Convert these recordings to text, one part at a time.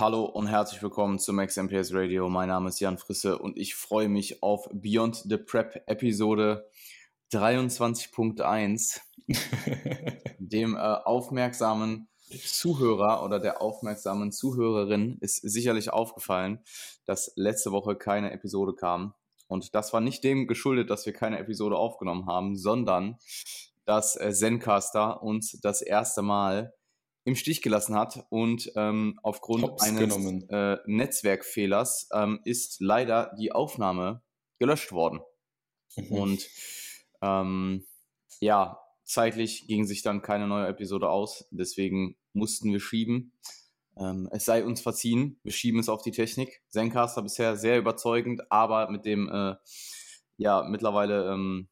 Hallo und herzlich willkommen zum XMPS Radio. Mein Name ist Jan Frisse und ich freue mich auf Beyond the Prep Episode 23.1. Dem äh, aufmerksamen Zuhörer oder der aufmerksamen Zuhörerin ist sicherlich aufgefallen, dass letzte Woche keine Episode kam. Und das war nicht dem geschuldet, dass wir keine Episode aufgenommen haben, sondern dass äh, Zencaster uns das erste Mal im Stich gelassen hat und ähm, aufgrund Hops eines äh, Netzwerkfehlers ähm, ist leider die Aufnahme gelöscht worden. Mhm. Und ähm, ja, zeitlich ging sich dann keine neue Episode aus, deswegen mussten wir schieben. Ähm, es sei uns verziehen, wir schieben es auf die Technik. Zencaster bisher sehr überzeugend, aber mit dem äh, ja mittlerweile ähm,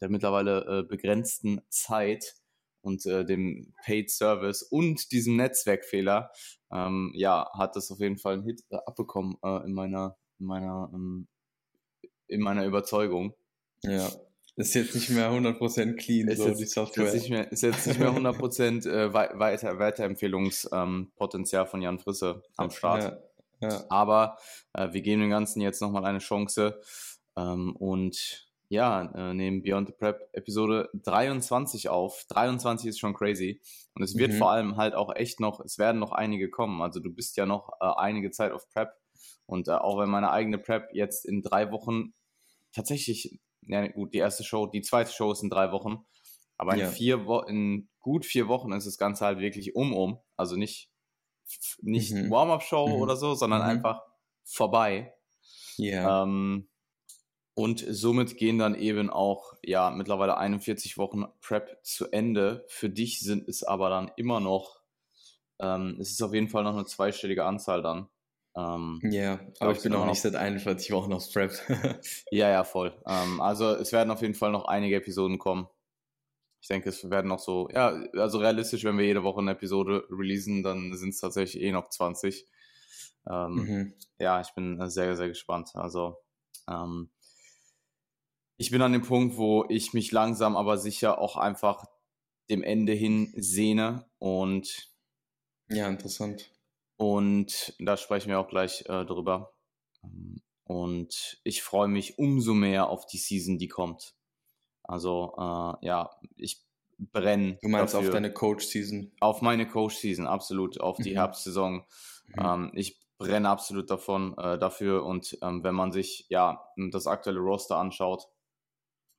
der mittlerweile äh, begrenzten Zeit und äh, dem Paid Service und diesem Netzwerkfehler, ähm, ja, hat das auf jeden Fall einen Hit äh, abbekommen äh, in meiner, in meiner, ähm, in meiner Überzeugung. Ja. Ist jetzt nicht mehr 100% clean, ist so jetzt, die Software. Ist, mehr, ist jetzt nicht mehr 100% äh, weiter, Weiterempfehlungspotenzial ähm, von Jan Frisse am Start. Ja, ja. Aber äh, wir geben dem Ganzen jetzt nochmal eine Chance ähm, und ja, äh, nehmen Beyond the Prep Episode 23 auf. 23 ist schon crazy. Und es wird mhm. vor allem halt auch echt noch, es werden noch einige kommen. Also du bist ja noch äh, einige Zeit auf Prep. Und äh, auch wenn meine eigene Prep jetzt in drei Wochen tatsächlich, ja gut, die erste Show, die zweite Show ist in drei Wochen. Aber in ja. vier Wo in gut vier Wochen ist das Ganze halt wirklich um um. Also nicht, nicht mhm. Warm-up-Show mhm. oder so, sondern mhm. einfach vorbei. Ja. Ähm, und somit gehen dann eben auch, ja, mittlerweile 41 Wochen Prep zu Ende. Für dich sind es aber dann immer noch, ähm, es ist auf jeden Fall noch eine zweistellige Anzahl dann. Ähm, ja, aber ich bin auch nicht seit 41 Wochen auf Prep. ja, ja, voll. Ähm, also es werden auf jeden Fall noch einige Episoden kommen. Ich denke, es werden noch so, ja, also realistisch, wenn wir jede Woche eine Episode releasen, dann sind es tatsächlich eh noch 20. Ähm, mhm. Ja, ich bin sehr, sehr gespannt. Also, ähm, ich bin an dem Punkt, wo ich mich langsam aber sicher auch einfach dem Ende hin sehne und ja, interessant. Und da sprechen wir auch gleich äh, drüber. Und ich freue mich umso mehr auf die Season, die kommt. Also äh, ja, ich brenne. Du meinst dafür. auf deine Coach-Season? Auf meine Coach-Season, absolut. Auf die mhm. Herbstsaison. Mhm. Ähm, ich brenne absolut davon äh, dafür. Und ähm, wenn man sich ja das aktuelle Roster anschaut,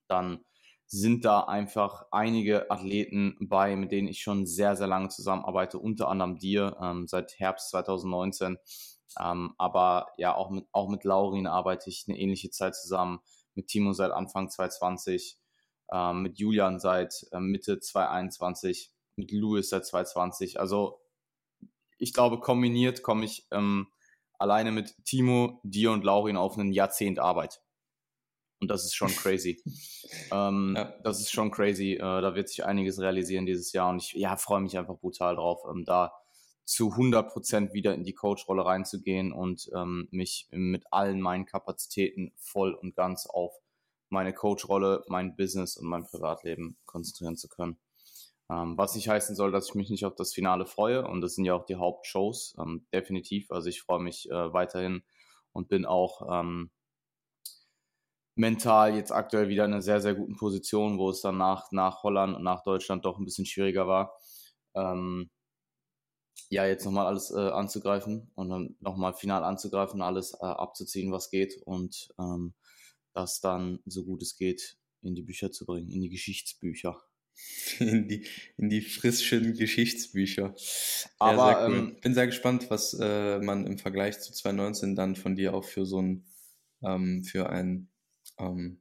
dann sind da einfach einige Athleten bei, mit denen ich schon sehr, sehr lange zusammenarbeite, unter anderem dir ähm, seit Herbst 2019. Ähm, aber ja, auch mit, auch mit Laurin arbeite ich eine ähnliche Zeit zusammen, mit Timo seit Anfang 2020, ähm, mit Julian seit äh, Mitte 2021, mit Louis seit 2020. Also ich glaube, kombiniert komme ich ähm, alleine mit Timo, dir und Laurin auf ein Jahrzehnt Arbeit. Und das ist schon crazy. ähm, ja. Das ist schon crazy. Äh, da wird sich einiges realisieren dieses Jahr. Und ich ja, freue mich einfach brutal drauf, ähm, da zu 100% wieder in die Coach-Rolle reinzugehen und ähm, mich mit allen meinen Kapazitäten voll und ganz auf meine Coach-Rolle, mein Business und mein Privatleben konzentrieren zu können. Ähm, was nicht heißen soll, dass ich mich nicht auf das Finale freue. Und das sind ja auch die Hauptshows, ähm, definitiv. Also ich freue mich äh, weiterhin und bin auch ähm, mental jetzt aktuell wieder in einer sehr, sehr guten Position, wo es dann nach, nach Holland und nach Deutschland doch ein bisschen schwieriger war. Ähm, ja, jetzt nochmal alles äh, anzugreifen und dann nochmal final anzugreifen, alles äh, abzuziehen, was geht und ähm, das dann, so gut es geht, in die Bücher zu bringen, in die Geschichtsbücher. In die, in die frischen Geschichtsbücher. Aber ja, cool. ähm, bin sehr gespannt, was äh, man im Vergleich zu 2019 dann von dir auch für so ein, ähm, für ein ähm,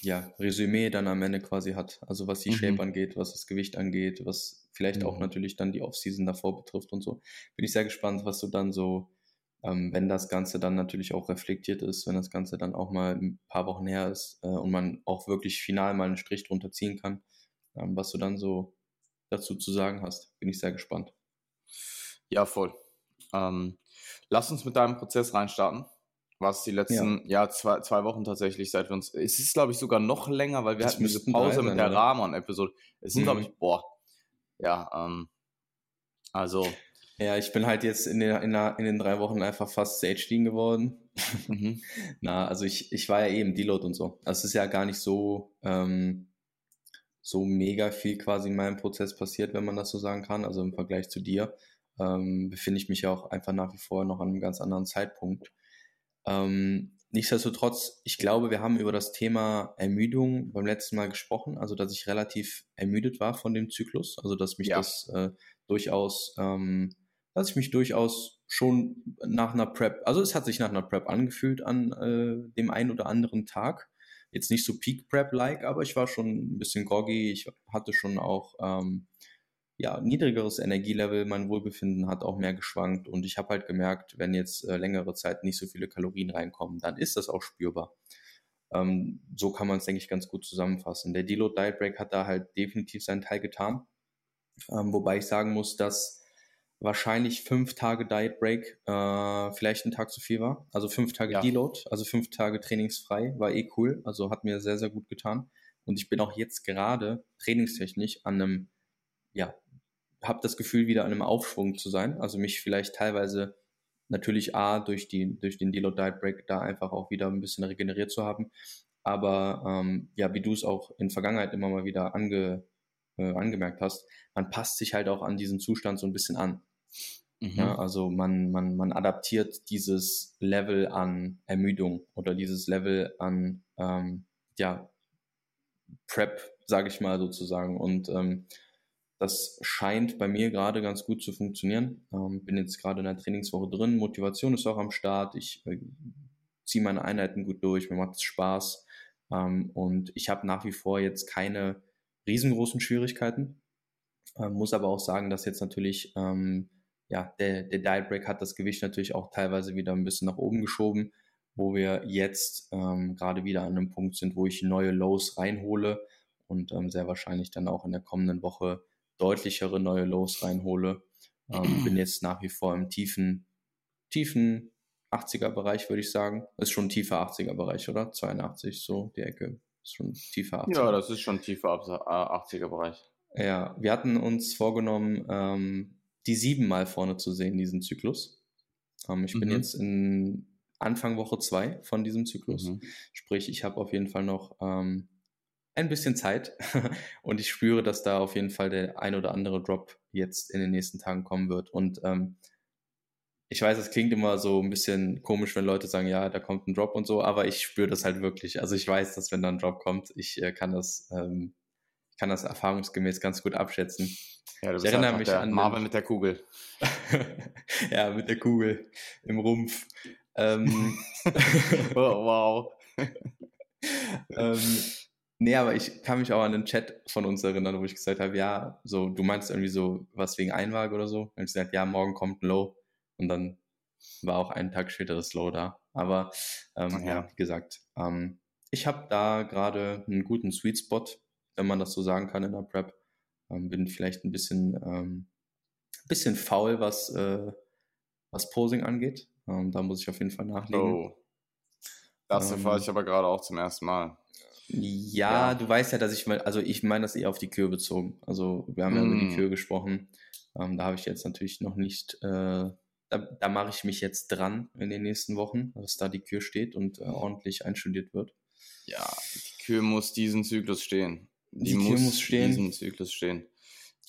ja, Resümee dann am Ende quasi hat. Also was die mhm. Shape angeht, was das Gewicht angeht, was vielleicht mhm. auch natürlich dann die Offseason davor betrifft und so. Bin ich sehr gespannt, was du dann so, ähm, wenn das Ganze dann natürlich auch reflektiert ist, wenn das Ganze dann auch mal ein paar Wochen her ist äh, und man auch wirklich final mal einen Strich drunter ziehen kann, ähm, was du dann so dazu zu sagen hast. Bin ich sehr gespannt. Ja, voll. Ähm, lass uns mit deinem Prozess reinstarten was die letzten, ja, ja zwei, zwei Wochen tatsächlich, seit wir uns, es ist, glaube ich, sogar noch länger, weil wir das hatten diese Pause sein, mit der Rahman-Episode. Es sind, mhm. glaube ich, boah, ja, ähm, also. Ja, ich bin halt jetzt in den, in, der, in den drei Wochen einfach fast Sage Dean geworden. Mhm. Na, also ich, ich war ja eben Deload und so. Das ist ja gar nicht so, ähm, so mega viel quasi in meinem Prozess passiert, wenn man das so sagen kann. Also im Vergleich zu dir ähm, befinde ich mich ja auch einfach nach wie vor noch an einem ganz anderen Zeitpunkt. Ähm, nichtsdestotrotz, ich glaube, wir haben über das Thema Ermüdung beim letzten Mal gesprochen, also dass ich relativ ermüdet war von dem Zyklus, also dass mich ja. das äh, durchaus, ähm, dass ich mich durchaus schon nach einer Prep, also es hat sich nach einer Prep angefühlt an äh, dem einen oder anderen Tag. Jetzt nicht so Peak Prep-like, aber ich war schon ein bisschen groggy. Ich hatte schon auch ähm, ja, niedrigeres Energielevel, mein Wohlbefinden hat auch mehr geschwankt und ich habe halt gemerkt, wenn jetzt äh, längere Zeit nicht so viele Kalorien reinkommen, dann ist das auch spürbar. Ähm, so kann man es, denke ich, ganz gut zusammenfassen. Der Deload Diet Break hat da halt definitiv seinen Teil getan, ähm, wobei ich sagen muss, dass wahrscheinlich fünf Tage Diet Break äh, vielleicht ein Tag zu viel war. Also fünf Tage ja. Deload, also fünf Tage trainingsfrei, war eh cool. Also hat mir sehr, sehr gut getan. Und ich bin auch jetzt gerade trainingstechnisch an einem ja, habe das Gefühl, wieder an einem Aufschwung zu sein. Also mich vielleicht teilweise natürlich A, durch, die, durch den Deload Diet Break da einfach auch wieder ein bisschen regeneriert zu haben. Aber ähm, ja, wie du es auch in Vergangenheit immer mal wieder ange, äh, angemerkt hast, man passt sich halt auch an diesen Zustand so ein bisschen an. Mhm. Ja, also man, man, man adaptiert dieses Level an Ermüdung oder dieses Level an ähm, ja, Prep, sage ich mal sozusagen. Und ähm, das scheint bei mir gerade ganz gut zu funktionieren. Ähm, bin jetzt gerade in der Trainingswoche drin. Motivation ist auch am Start. Ich äh, ziehe meine Einheiten gut durch. Mir macht es Spaß. Ähm, und ich habe nach wie vor jetzt keine riesengroßen Schwierigkeiten. Ähm, muss aber auch sagen, dass jetzt natürlich ähm, ja, der, der Diet Break hat das Gewicht natürlich auch teilweise wieder ein bisschen nach oben geschoben, wo wir jetzt ähm, gerade wieder an einem Punkt sind, wo ich neue Lows reinhole und ähm, sehr wahrscheinlich dann auch in der kommenden Woche deutlichere neue Lows reinhole. Ähm, bin jetzt nach wie vor im tiefen, tiefen 80er-Bereich, würde ich sagen. Ist schon tiefer 80er-Bereich, oder? 82, so die Ecke. Ist schon tiefer 80er. Ja, das ist schon tiefer 80er-Bereich. Ja, wir hatten uns vorgenommen, ähm, die sieben Mal vorne zu sehen, diesen Zyklus. Ähm, ich mhm. bin jetzt in Anfang Woche zwei von diesem Zyklus. Mhm. Sprich, ich habe auf jeden Fall noch ähm, ein bisschen Zeit und ich spüre, dass da auf jeden Fall der ein oder andere Drop jetzt in den nächsten Tagen kommen wird. Und ähm, ich weiß, es klingt immer so ein bisschen komisch, wenn Leute sagen, ja, da kommt ein Drop und so, aber ich spüre das halt wirklich. Also ich weiß, dass wenn da ein Drop kommt, ich äh, kann das, ähm, kann das erfahrungsgemäß ganz gut abschätzen. Ja, ich erinnere mich an Marvel mit der Kugel. ja, mit der Kugel im Rumpf. Ähm, oh, wow. ähm, Nee, aber ich kann mich auch an den Chat von uns erinnern, wo ich gesagt habe, ja, so, du meinst irgendwie so was wegen Einwaage oder so. Und ich gesagt, ja, morgen kommt ein Low. Und dann war auch einen Tag später das Low da. Aber ähm, ja. ja. wie gesagt, ähm, ich habe da gerade einen guten Sweet Spot, wenn man das so sagen kann in der Prep. Ähm, bin vielleicht ein bisschen, ähm, bisschen faul, was, äh, was Posing angeht. Ähm, da muss ich auf jeden Fall nachlegen. Oh. Das erfahre ich aber gerade auch zum ersten Mal. Ja, ja, du weißt ja, dass ich mal, also ich meine das eher auf die Kür bezogen. Also wir haben mm. ja über die hm. Kür gesprochen. Ähm, da habe ich jetzt natürlich noch nicht, äh, da, da mache ich mich jetzt dran in den nächsten Wochen, dass da die Kür steht und äh, ordentlich einstudiert wird. Ja, die Kür muss diesen Zyklus stehen. Die, die muss, muss stehen. diesen Zyklus stehen.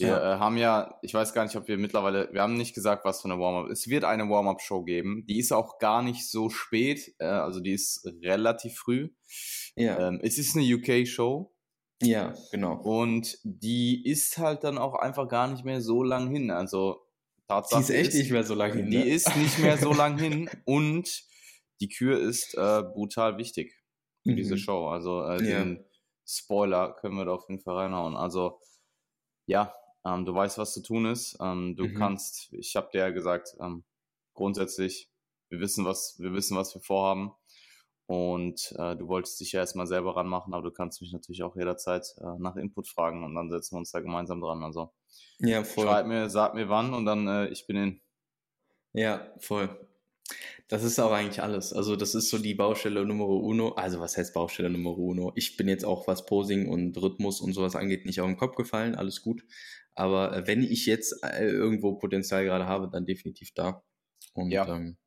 Wir ja. äh, haben ja, ich weiß gar nicht, ob wir mittlerweile, wir haben nicht gesagt, was für eine Warm-up. Es wird eine Warm-up-Show geben. Die ist auch gar nicht so spät, äh, also die ist relativ früh. Ja. Ähm, es ist eine UK-Show. Ja, genau. Und die ist halt dann auch einfach gar nicht mehr so lang hin. Also Tatsache die ist echt ist, nicht mehr so lang hin. Die ne? ist nicht mehr so lang hin und die Kür ist äh, brutal wichtig für mhm. diese Show. Also äh, ja. den Spoiler können wir da auf jeden Fall reinhauen. Also ja, ähm, du weißt, was zu tun ist. Ähm, du mhm. kannst, ich habe dir ja gesagt, ähm, grundsätzlich, wir wissen, was, wir wissen, was wir vorhaben. Und äh, du wolltest dich ja erstmal selber ranmachen, aber du kannst mich natürlich auch jederzeit äh, nach Input fragen und dann setzen wir uns da gemeinsam dran. Also ja, voll. schreib mir, sag mir wann und dann äh, ich bin in. Ja, voll. Das ist auch eigentlich alles. Also das ist so die Baustelle Numero uno. Also was heißt Baustelle Numero uno? Ich bin jetzt auch, was Posing und Rhythmus und sowas angeht, nicht auf den Kopf gefallen. Alles gut. Aber äh, wenn ich jetzt äh, irgendwo Potenzial gerade habe, dann definitiv da. Und ja. ähm,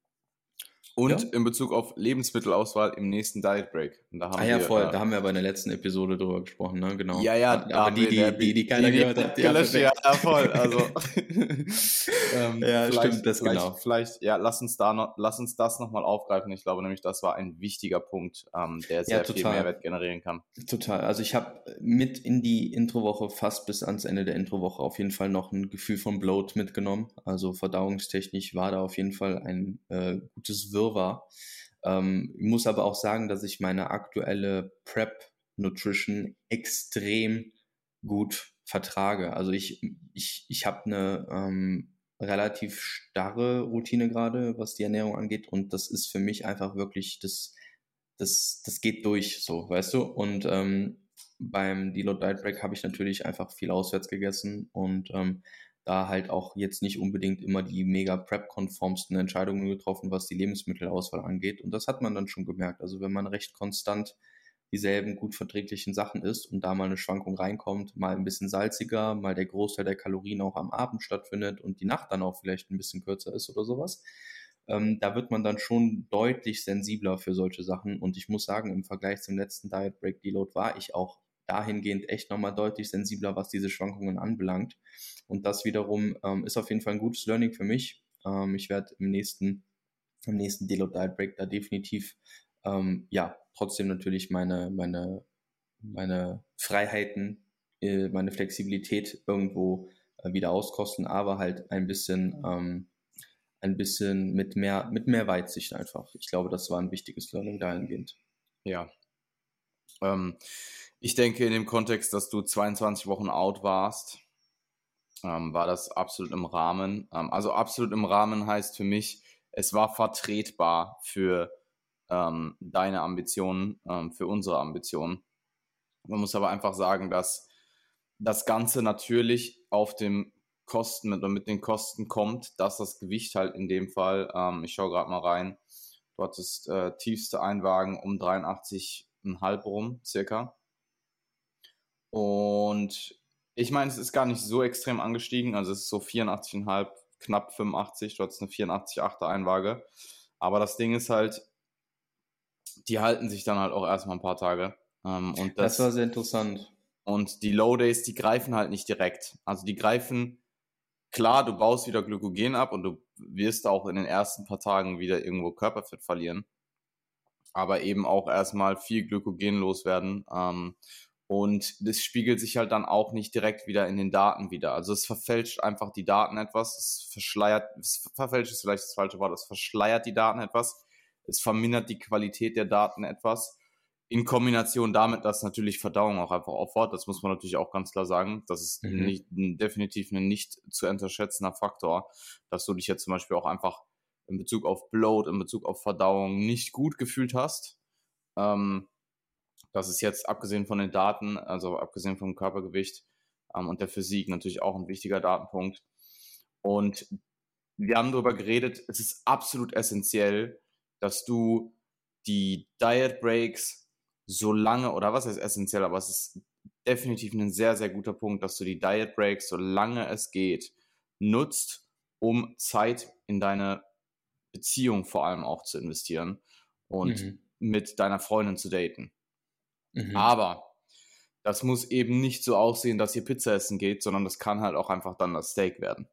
und ja. in Bezug auf Lebensmittelauswahl im nächsten Diet Break. Da ah ja, wir, voll. Äh, da haben wir aber in der letzten Episode drüber gesprochen, ne? Genau. Ja, ja. Aber, aber die, die, die, die keiner gehört hat. Ja, ja, voll. Also. ähm, ja, stimmt, das vielleicht, genau. Vielleicht, ja, lass uns da noch, lass uns das nochmal aufgreifen. Ich glaube nämlich, das war ein wichtiger Punkt, ähm, der sehr ja, viel Mehrwert generieren kann. Total. Also ich habe mit in die Introwoche fast bis ans Ende der Introwoche auf jeden Fall noch ein Gefühl von Bloat mitgenommen. Also verdauungstechnisch war da auf jeden Fall ein äh, gutes Wirken Wirrwarr. Ähm, ich muss aber auch sagen, dass ich meine aktuelle Prep Nutrition extrem gut vertrage. Also ich, ich, ich habe eine ähm, relativ starre Routine gerade, was die Ernährung angeht. Und das ist für mich einfach wirklich, das, das, das geht durch, so, weißt du? Und ähm, beim Deload Diet Break habe ich natürlich einfach viel auswärts gegessen und ähm, da halt auch jetzt nicht unbedingt immer die mega Prep-konformsten Entscheidungen getroffen, was die Lebensmittelauswahl angeht. Und das hat man dann schon gemerkt. Also wenn man recht konstant dieselben gut verträglichen Sachen isst und da mal eine Schwankung reinkommt, mal ein bisschen salziger, mal der Großteil der Kalorien auch am Abend stattfindet und die Nacht dann auch vielleicht ein bisschen kürzer ist oder sowas, ähm, da wird man dann schon deutlich sensibler für solche Sachen. Und ich muss sagen, im Vergleich zum letzten Diet Break Deload war ich auch dahingehend echt nochmal deutlich sensibler, was diese Schwankungen anbelangt. Und das wiederum ähm, ist auf jeden Fall ein gutes Learning für mich. Ähm, ich werde im nächsten, im nächsten Deload Diet Break da definitiv, ähm, ja, trotzdem natürlich meine, meine, meine Freiheiten, äh, meine Flexibilität irgendwo äh, wieder auskosten, aber halt ein bisschen, ähm, ein bisschen mit mehr, mit mehr Weitsicht einfach. Ich glaube, das war ein wichtiges Learning dahingehend. Ja. Ähm, ich denke in dem Kontext, dass du 22 Wochen out warst, ähm, war das absolut im Rahmen. Ähm, also absolut im Rahmen heißt für mich, es war vertretbar für ähm, deine Ambitionen, ähm, für unsere Ambitionen. Man muss aber einfach sagen, dass das Ganze natürlich auf dem Kosten mit, mit den Kosten kommt, dass das Gewicht halt in dem Fall, ähm, ich schaue gerade mal rein, du hattest äh, tiefste Einwagen um 83,5 rum, circa. Und ich meine, es ist gar nicht so extrem angestiegen. Also es ist so 84,5, knapp 85. Du hast eine 84,8er Einwaage. Aber das Ding ist halt, die halten sich dann halt auch erstmal ein paar Tage. Ähm, und das, das war sehr interessant. Und die Low Days, die greifen halt nicht direkt. Also die greifen, klar, du baust wieder Glykogen ab und du wirst auch in den ersten paar Tagen wieder irgendwo Körperfett verlieren. Aber eben auch erstmal viel Glykogen loswerden. Ähm, und das spiegelt sich halt dann auch nicht direkt wieder in den Daten wieder. Also es verfälscht einfach die Daten etwas, es verschleiert, es verfälscht ist vielleicht das falsche Wort, es verschleiert die Daten etwas, es vermindert die Qualität der Daten etwas. In Kombination damit, dass natürlich Verdauung auch einfach auffordert, das muss man natürlich auch ganz klar sagen. Das ist mhm. nicht, definitiv ein nicht zu unterschätzender Faktor, dass du dich jetzt zum Beispiel auch einfach in Bezug auf Bloat, in Bezug auf Verdauung nicht gut gefühlt hast. Ähm, das ist jetzt abgesehen von den Daten, also abgesehen vom Körpergewicht ähm, und der Physik natürlich auch ein wichtiger Datenpunkt. Und wir haben darüber geredet, es ist absolut essentiell, dass du die Diet Breaks so lange, oder was heißt essentiell, aber es ist definitiv ein sehr, sehr guter Punkt, dass du die Diet Breaks, solange es geht, nutzt, um Zeit in deine Beziehung vor allem auch zu investieren und mhm. mit deiner Freundin zu daten. Mhm. Aber das muss eben nicht so aussehen, dass ihr Pizza essen geht, sondern das kann halt auch einfach dann das Steak werden.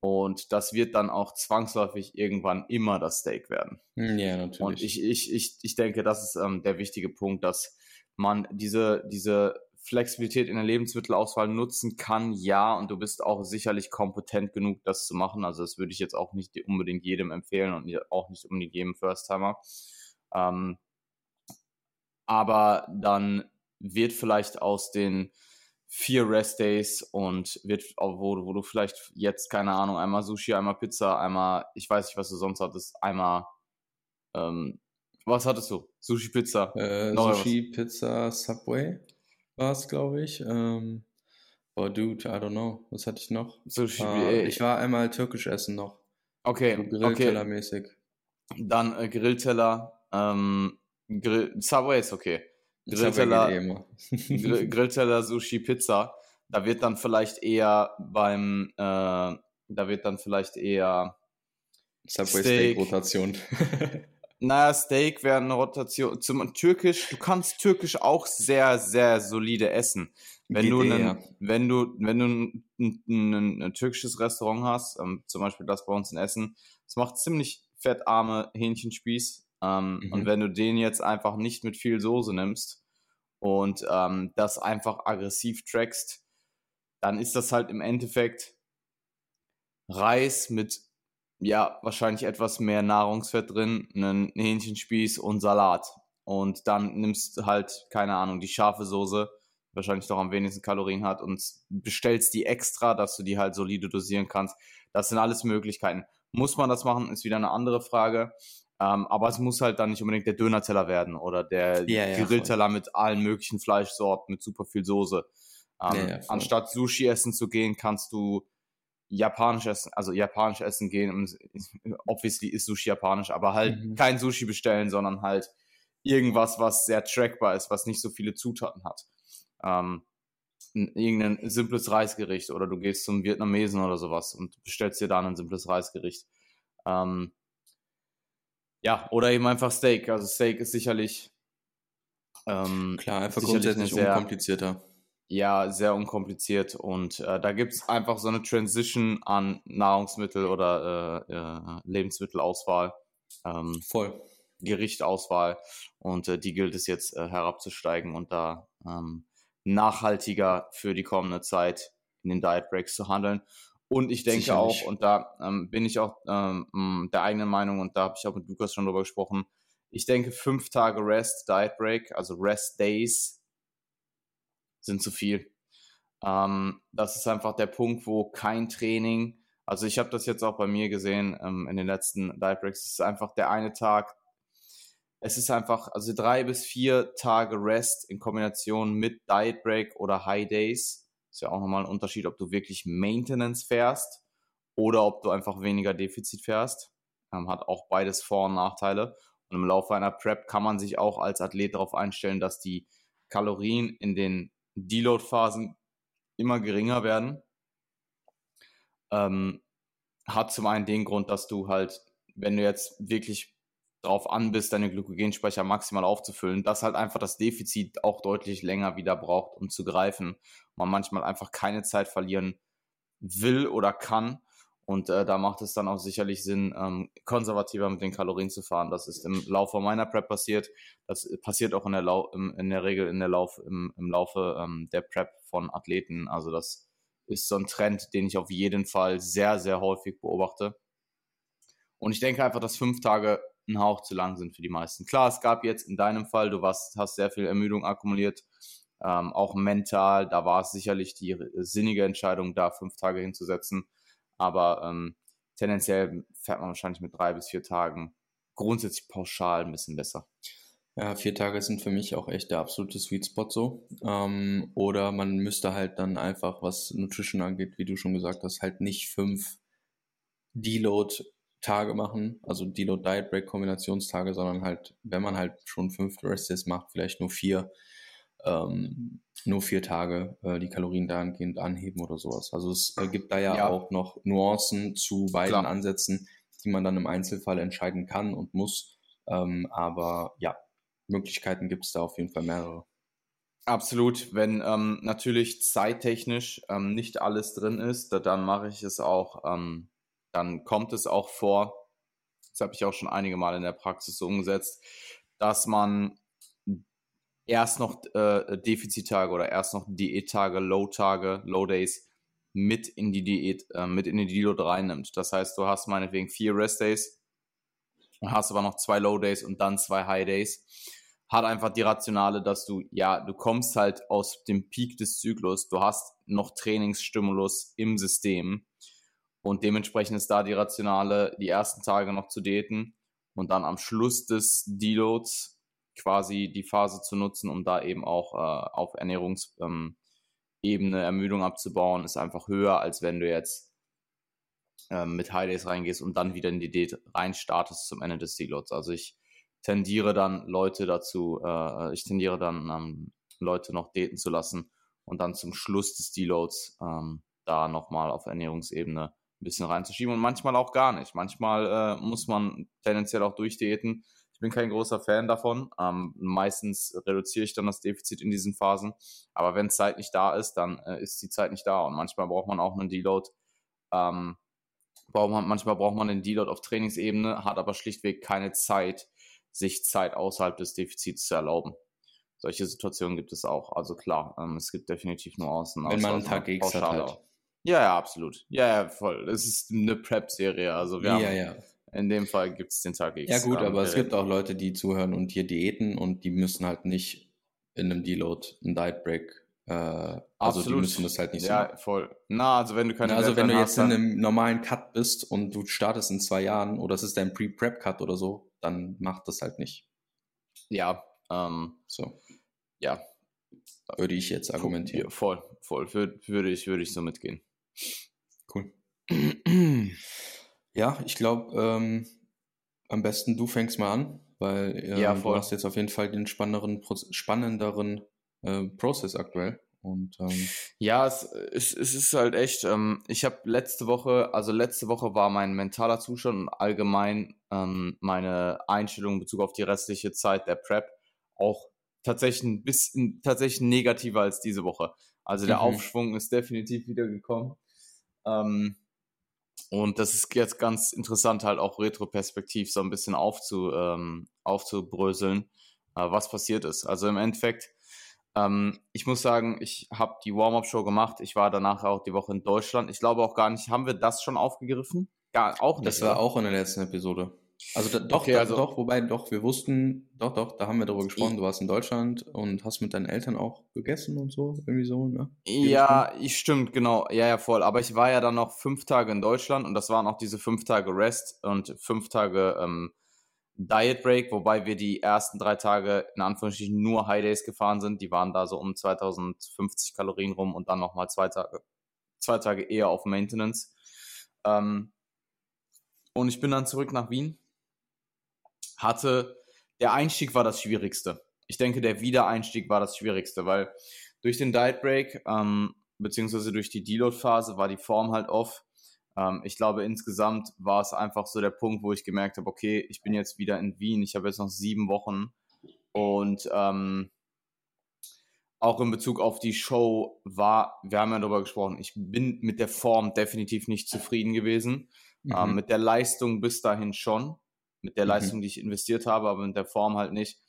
Und das wird dann auch zwangsläufig irgendwann immer das Steak werden. Hm, ja, natürlich. Und ich, ich, ich, ich denke, das ist ähm, der wichtige Punkt, dass man diese, diese Flexibilität in der Lebensmittelauswahl nutzen kann, ja, und du bist auch sicherlich kompetent genug, das zu machen. Also das würde ich jetzt auch nicht unbedingt jedem empfehlen und auch nicht unbedingt jedem First-Timer. Ähm, aber dann wird vielleicht aus den vier Rest Days und wird, wo, wo du vielleicht jetzt, keine Ahnung, einmal Sushi, einmal Pizza, einmal, ich weiß nicht, was du sonst hattest, einmal, ähm, was hattest du? Sushi, Pizza? Äh, Sushi, was? Pizza, Subway war es, glaube ich. Ähm, oh, dude, I don't know. Was hatte ich noch? Sushi, äh, ich war einmal türkisch essen noch. Okay, so okay. mäßig Dann äh, Grillteller, ähm, Grill, Subway ist okay. Grillteller, eh Grillteller, Sushi, Pizza. Da wird dann vielleicht eher beim, äh, da wird dann vielleicht eher Subway Steak, Steak Rotation. naja, Steak wäre eine Rotation. Zum Türkisch, du kannst Türkisch auch sehr, sehr solide essen. Wenn du, einen, wenn du, wenn du ein, ein, ein türkisches Restaurant hast, ähm, zum Beispiel das bei uns in Essen, es macht ziemlich fettarme Hähnchenspieß. Ähm, mhm. Und wenn du den jetzt einfach nicht mit viel Soße nimmst und ähm, das einfach aggressiv trackst, dann ist das halt im Endeffekt Reis mit ja, wahrscheinlich etwas mehr Nahrungsfett drin, einen Hähnchenspieß und Salat. Und dann nimmst du halt, keine Ahnung, die scharfe Soße, wahrscheinlich doch am wenigsten Kalorien hat und bestellst die extra, dass du die halt solide dosieren kannst. Das sind alles Möglichkeiten. Muss man das machen, ist wieder eine andere Frage. Ähm, aber es muss halt dann nicht unbedingt der Dönerteller werden oder der ja, ja, Grillteller voll. mit allen möglichen Fleischsorten, mit super viel Soße. Ähm, ja, anstatt Sushi essen zu gehen, kannst du japanisch essen, also japanisch essen gehen. Obviously ist Sushi japanisch, aber halt mhm. kein Sushi bestellen, sondern halt irgendwas, was sehr trackbar ist, was nicht so viele Zutaten hat. Ähm, irgendein simples Reisgericht oder du gehst zum Vietnamesen oder sowas und bestellst dir dann ein simples Reisgericht. Ähm, ja, oder eben einfach Steak. Also Steak ist sicherlich ähm, klar einfach grundsätzlich sehr, unkomplizierter ja sehr unkompliziert und äh, da gibt es einfach so eine Transition an Nahrungsmittel oder äh, äh, Lebensmittelauswahl. Ähm, Voll. Gerichtauswahl und äh, die gilt es jetzt äh, herabzusteigen und da ähm, nachhaltiger für die kommende Zeit in den Diet Breaks zu handeln. Und ich denke Sicherlich. auch, und da ähm, bin ich auch ähm, der eigenen Meinung und da habe ich auch mit Lukas schon drüber gesprochen, ich denke fünf Tage Rest, Diet Break, also Rest Days sind zu viel. Ähm, das ist einfach der Punkt, wo kein Training, also ich habe das jetzt auch bei mir gesehen ähm, in den letzten Diet Breaks, es ist einfach der eine Tag, es ist einfach, also drei bis vier Tage Rest in Kombination mit Diet Break oder High Days. Ist ja auch nochmal ein Unterschied, ob du wirklich Maintenance fährst oder ob du einfach weniger Defizit fährst. Ähm, hat auch beides Vor- und Nachteile. Und im Laufe einer Prep kann man sich auch als Athlet darauf einstellen, dass die Kalorien in den Deload-Phasen immer geringer werden. Ähm, hat zum einen den Grund, dass du halt, wenn du jetzt wirklich drauf an bist, deine Glykogenspeicher maximal aufzufüllen, dass halt einfach das Defizit auch deutlich länger wieder braucht, um zu greifen. Man manchmal einfach keine Zeit verlieren will oder kann und äh, da macht es dann auch sicherlich Sinn, ähm, konservativer mit den Kalorien zu fahren. Das ist im Laufe meiner Prep passiert. Das passiert auch in der, Lau im, in der Regel in der Lauf, im, im Laufe ähm, der Prep von Athleten. Also das ist so ein Trend, den ich auf jeden Fall sehr, sehr häufig beobachte. Und ich denke einfach, dass fünf Tage ein Hauch zu lang sind für die meisten. Klar, es gab jetzt in deinem Fall, du warst, hast sehr viel Ermüdung akkumuliert, ähm, auch mental. Da war es sicherlich die sinnige Entscheidung, da fünf Tage hinzusetzen aber ähm, tendenziell fährt man wahrscheinlich mit drei bis vier Tagen grundsätzlich pauschal ein bisschen besser. Ja, vier Tage sind für mich auch echt der absolute Sweet Spot so. Ähm, oder man müsste halt dann einfach, was Nutrition angeht, wie du schon gesagt hast, halt nicht fünf Deload Tage machen, also Deload Diet Break Kombinationstage, sondern halt, wenn man halt schon fünf Rest Days macht, vielleicht nur vier, ähm, nur vier Tage äh, die Kalorien dahingehend anheben oder sowas. Also es äh, gibt da ja, ja, auch noch Nuancen zu beiden Klar. Ansätzen, die man dann im Einzelfall entscheiden kann und muss. Ähm, aber ja, Möglichkeiten gibt es da auf jeden Fall mehrere. Absolut. Wenn ähm, natürlich zeittechnisch ähm, nicht alles drin ist, da, dann mache ich es auch, ähm, dann kommt es auch vor, das habe ich auch schon einige Mal in der Praxis umgesetzt, dass man erst noch äh, Defizittage oder erst noch Diättage, Low-Tage, Low-Days mit in die Diät, äh, mit in die Deload reinnimmt. Das heißt, du hast meinetwegen vier Rest-Days, hast aber noch zwei Low-Days und dann zwei High-Days. Hat einfach die Rationale, dass du, ja, du kommst halt aus dem Peak des Zyklus, du hast noch Trainingsstimulus im System und dementsprechend ist da die Rationale, die ersten Tage noch zu daten und dann am Schluss des Deloads quasi die Phase zu nutzen, um da eben auch äh, auf Ernährungsebene ähm, Ermüdung abzubauen, ist einfach höher, als wenn du jetzt äh, mit High Days reingehst und dann wieder in die Date reinstartest zum Ende des Deloads. Also ich tendiere dann Leute dazu, äh, ich tendiere dann ähm, Leute noch daten zu lassen und dann zum Schluss des Deloads ähm, da nochmal auf Ernährungsebene ein bisschen reinzuschieben und manchmal auch gar nicht. Manchmal äh, muss man tendenziell auch durchdaten. Ich bin kein großer Fan davon. Ähm, meistens reduziere ich dann das Defizit in diesen Phasen. Aber wenn Zeit nicht da ist, dann äh, ist die Zeit nicht da. Und manchmal braucht man auch einen Deload. Ähm, braucht man, manchmal braucht man einen Deload auf Trainingsebene, hat aber schlichtweg keine Zeit, sich Zeit außerhalb des Defizits zu erlauben. Solche Situationen gibt es auch. Also klar, ähm, es gibt definitiv nur Außen. Wenn man einen Tag X hat halt. Ja, ja, absolut. Ja, ja, voll. Es ist eine Prep-Serie. Also wir ja, haben, ja. in dem Fall gibt es den Tag X. Ja gut, ähm, aber es gibt auch Leute, die zuhören und hier diäten und die müssen halt nicht in einem Deload einen Diet Break äh, also Absolut. die müssen das halt nicht ja. Ja, voll. Na, also wenn du keine Na, Also wenn du jetzt in einem normalen Cut bist und du startest in zwei Jahren oder es ist dein Pre-Prep-Cut oder so, dann macht das halt nicht. Ja, ähm, so. Ja. Würde ich jetzt argumentieren. Ja, voll, voll. Würde, würde, ich, würde ich so mitgehen. Cool. ja, ich glaube, ähm, am besten du fängst mal an, weil äh, ja, du hast jetzt auf jeden Fall den spannenderen, spannenderen äh, Prozess aktuell. Und, ähm, ja, es, es, es ist halt echt, ähm, ich habe letzte Woche, also letzte Woche war mein mentaler Zustand und allgemein ähm, meine Einstellung in Bezug auf die restliche Zeit der Prep auch tatsächlich ein bisschen tatsächlich negativer als diese Woche. Also der mhm. Aufschwung ist definitiv wieder gekommen. Ähm, und das ist jetzt ganz interessant, halt auch retroperspektiv so ein bisschen aufzu, ähm, aufzubröseln, äh, was passiert ist. Also im Endeffekt ähm, ich muss sagen, ich habe die Warm-Up-Show gemacht. Ich war danach auch die Woche in Deutschland. Ich glaube auch gar nicht, haben wir das schon aufgegriffen? Gar auch nicht. Das war auch in der letzten Episode. Also da, doch, okay, also, doch, wobei doch, wir wussten, doch, doch, da haben wir darüber gesprochen, du warst in Deutschland und hast mit deinen Eltern auch gegessen und so, irgendwie so, ne? Ja, ich stimmt, genau, ja, ja, voll. Aber ich war ja dann noch fünf Tage in Deutschland und das waren auch diese fünf Tage Rest und fünf Tage ähm, Diet Break, wobei wir die ersten drei Tage in Anführungsstrichen nur High Days gefahren sind. Die waren da so um 2050 Kalorien rum und dann nochmal zwei Tage, zwei Tage eher auf Maintenance. Ähm, und ich bin dann zurück nach Wien. Hatte, der Einstieg war das Schwierigste. Ich denke, der Wiedereinstieg war das Schwierigste, weil durch den Diet Break, ähm, beziehungsweise durch die Deload-Phase war die Form halt off ähm, ich glaube, insgesamt war es einfach so der Punkt, wo ich gemerkt habe, okay, ich bin jetzt wieder in Wien, ich habe jetzt noch sieben Wochen und ähm, auch in Bezug auf die Show war, wir haben ja darüber gesprochen, ich bin mit der Form definitiv nicht zufrieden gewesen. Ähm, mhm. Ähm, mit der Leistung bis dahin schon, mit der mhm. Leistung, die ich investiert habe, aber mit der Form halt nicht.